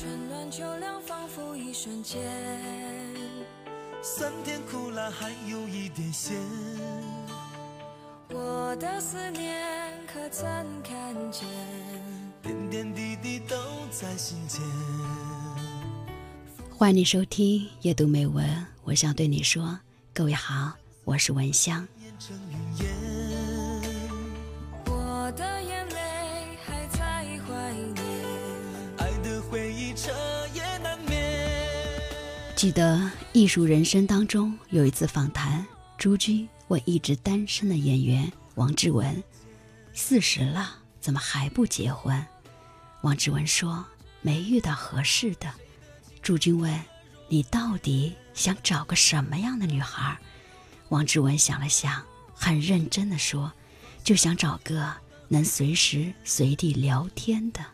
春暖秋凉，仿佛一瞬间。酸甜苦辣，还有一点咸。我的思念，可曾看见？点点滴滴都在心间。欢迎收听阅读美文，我想对你说，各位好，我是文香。变成云烟，记得《艺术人生》当中有一次访谈，朱军问一直单身的演员王志文：“四十了，怎么还不结婚？”王志文说：“没遇到合适的。”朱军问：“你到底想找个什么样的女孩？”王志文想了想，很认真地说：“就想找个能随时随地聊天的。”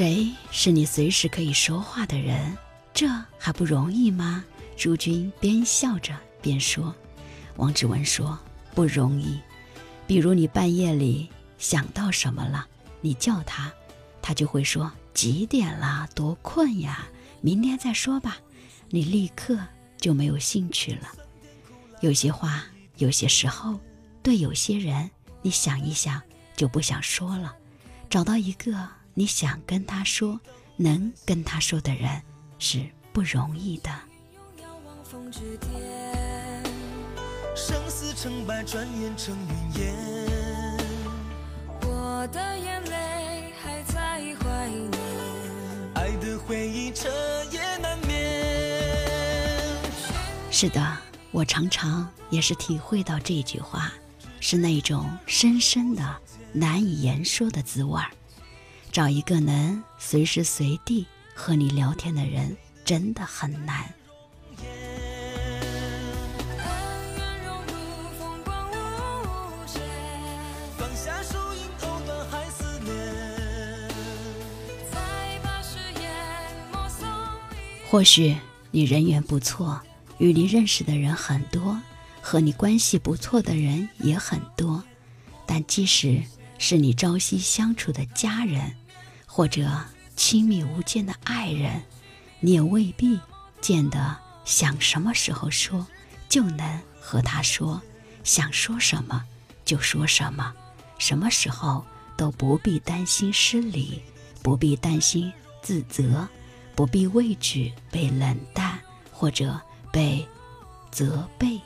谁是你随时可以说话的人？这还不容易吗？朱军边笑着边说。王志文说：“不容易。比如你半夜里想到什么了，你叫他，他就会说几点啦，多困呀，明天再说吧。你立刻就没有兴趣了。有些话，有些时候，对有些人，你想一想就不想说了。找到一个你想跟他说、能跟他说的人是不容易的。生死成败，转眼成云烟。我的眼泪还在怀念。爱的回忆彻夜难眠。是的，我常常也是体会到这句话，是那种深深的、难以言说的滋味儿。找一个能随时随地和你聊天的人，真的很难。或许你人缘不错，与你认识的人很多，和你关系不错的人也很多，但即使是你朝夕相处的家人，或者亲密无间的爱人，你也未必见得想什么时候说就能和他说，想说什么就说什么，什么时候都不必担心失礼，不必担心自责，不必畏惧被冷淡或者被责备。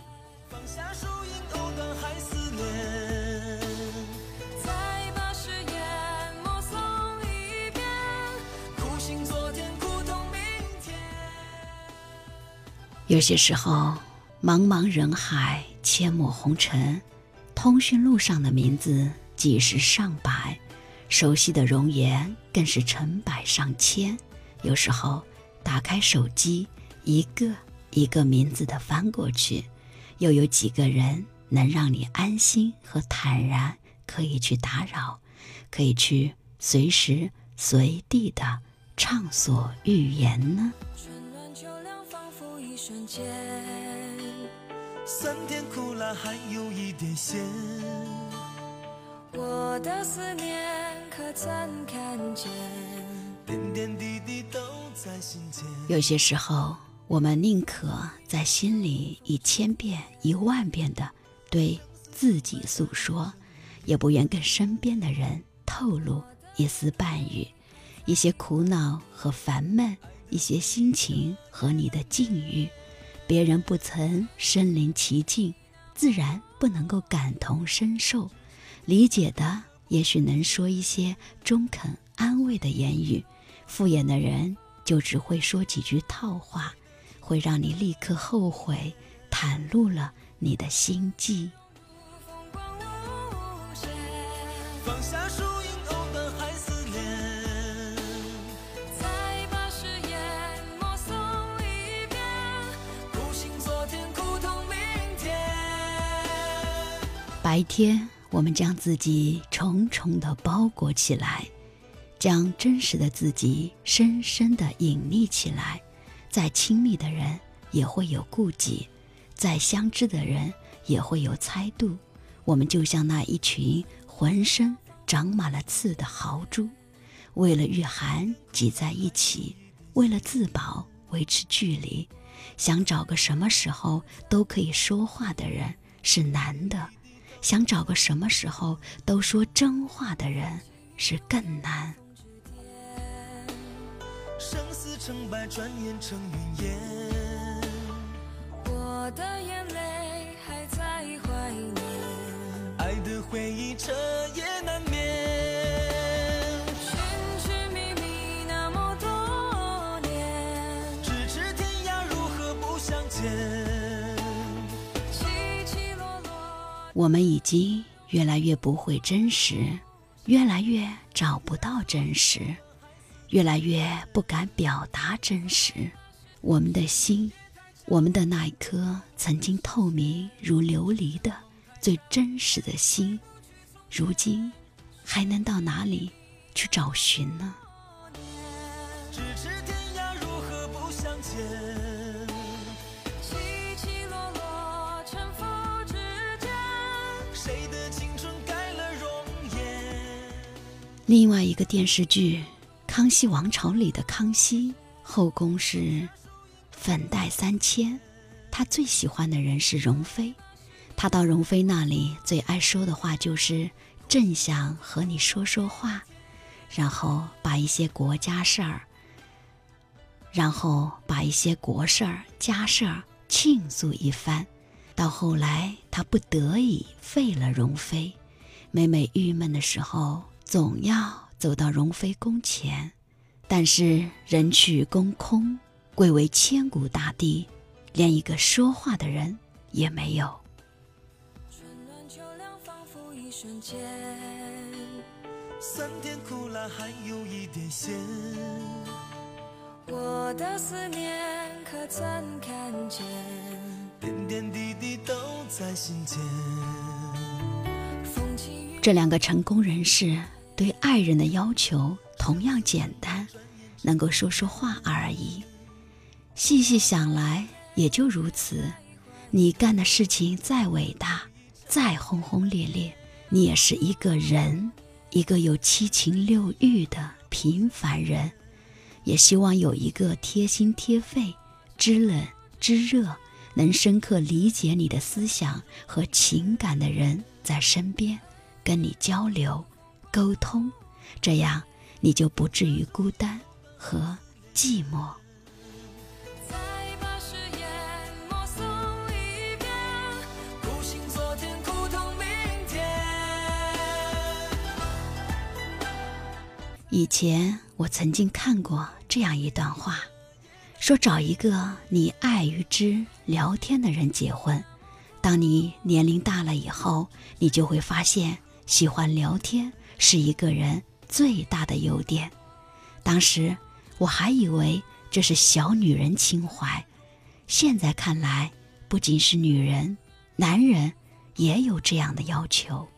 有些时候，茫茫人海，阡陌红尘，通讯录上的名字几十上百，熟悉的容颜更是成百上千。有时候，打开手机，一个一个名字的翻过去，又有几个人能让你安心和坦然，可以去打扰，可以去随时随地的畅所欲言呢？瞬间。酸甜苦辣，还有一点咸。我的思念，可曾看见？点点滴滴都在心间。有些时候，我们宁可在心里一千遍、一万遍的对自己诉说，也不愿跟身边的人透露一丝半语，一些苦恼和烦闷，一些心情和你的境遇，别人不曾身临其境，自然不能够感同身受，理解的也许能说一些中肯安慰的言语，敷衍的人就只会说几句套话，会让你立刻后悔，袒露了你的心迹。放下白天，我们将自己重重的包裹起来，将真实的自己深深的隐匿起来。再亲密的人也会有顾忌，再相知的人也会有猜度。我们就像那一群浑身长满了刺的豪猪，为了御寒挤在一起，为了自保维持距离，想找个什么时候都可以说话的人是难的，想找个什么时候都说真话的人是更难。生死成败，转眼成云烟。我的眼我们已经越来越不会真实，越来越找不到真实，越来越不敢表达真实。我们的心，我们的那一颗曾经透明如琉璃的最真实的心，如今还能到哪里去找寻呢？另外一个电视剧《康熙王朝》里的康熙，后宫是粉黛三千，他最喜欢的人是容妃。他到容妃那里最爱说的话就是“朕想和你说说话”，然后把一些国家事儿，然后把一些国事儿、家事儿倾诉一番。到后来，他不得已废了容妃，每每郁闷的时候，总要走到容妃宫前。但是人去宫空，贵为千古大帝，连一个说话的人也没有。春暖秋凉，仿佛一瞬间。酸甜苦辣，还有一点咸。我的思念可曾看见？点点滴滴都在心间。这两个成功人士对爱人的要求同样简单，能够说说话而已。细细想来，也就如此。你干的事情再伟大，再轰轰烈烈，你也是一个人，一个有七情六欲的平凡人。也希望有一个贴心贴肺、知冷知热、能深刻理解你的思想和情感的人在身边，跟你交流、沟通，这样你就不至于孤单和寂寞。以前我曾经看过这样一段话，说找一个你爱与之聊天的人结婚。当你年龄大了以后，你就会发现，喜欢聊天是一个人最大的优点。当时我还以为这是小女人情怀，现在看来，不仅是女人，男人也有这样的要求。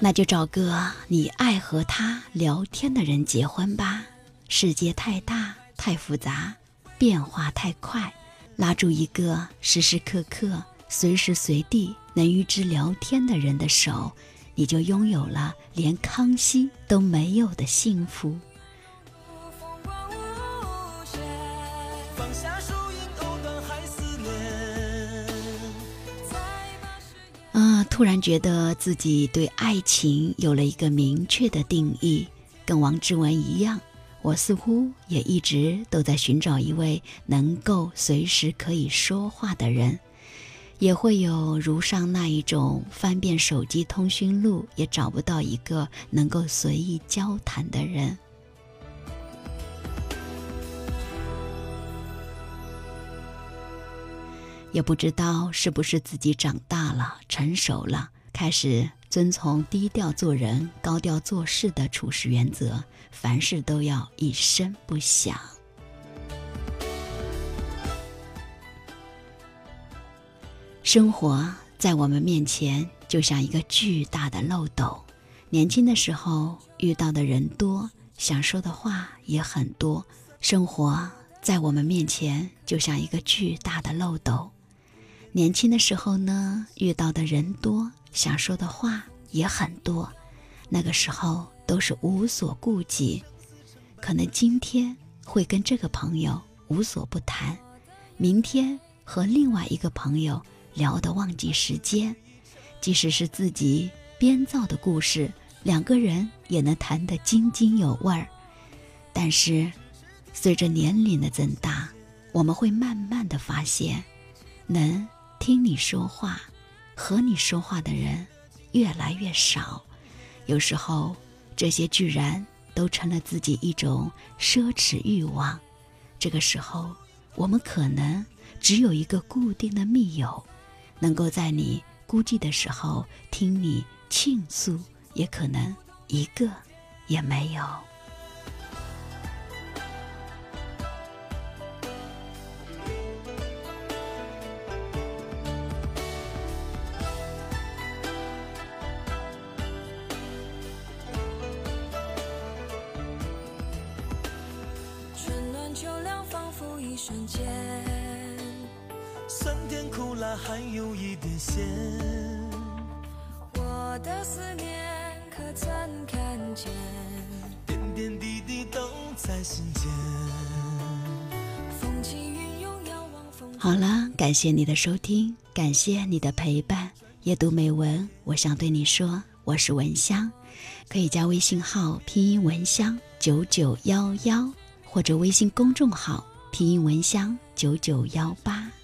那就找个你爱和他聊天的人结婚吧。世界太大太复杂，变化太快，拉住一个时时刻刻、随时随地能与之聊天的人的手，你就拥有了连康熙都没有的幸福。突然觉得自己对爱情有了一个明确的定义，跟王志文一样，我似乎也一直都在寻找一位能够随时可以说话的人，也会有如上那一种翻遍手机通讯录也找不到一个能够随意交谈的人。也不知道是不是自己长大了、成熟了，开始遵从低调做人、高调做事的处事原则，凡事都要一声不响。生活在我们面前就像一个巨大的漏斗，年轻的时候遇到的人多，想说的话也很多，生活在我们面前就像一个巨大的漏斗。年轻的时候呢，遇到的人多，想说的话也很多，那个时候都是无所顾忌。可能今天会跟这个朋友无所不谈，明天和另外一个朋友聊得忘记时间，即使是自己编造的故事，两个人也能谈得津津有味儿。但是，随着年龄的增大，我们会慢慢的发现，能。听你说话，和你说话的人越来越少，有时候这些居然都成了自己一种奢侈欲望。这个时候，我们可能只有一个固定的密友，能够在你孤寂的时候听你倾诉，也可能一个也没有。瞬间，酸甜苦辣还有一点咸。我的思念可曾看见？点点滴滴都在心间。风起云涌，遥望风。好了，感谢你的收听，感谢你的陪伴。阅读美文，我想对你说，我是文香，可以加微信号拼音文香九九幺幺，或者微信公众号。拼音文香九九幺八。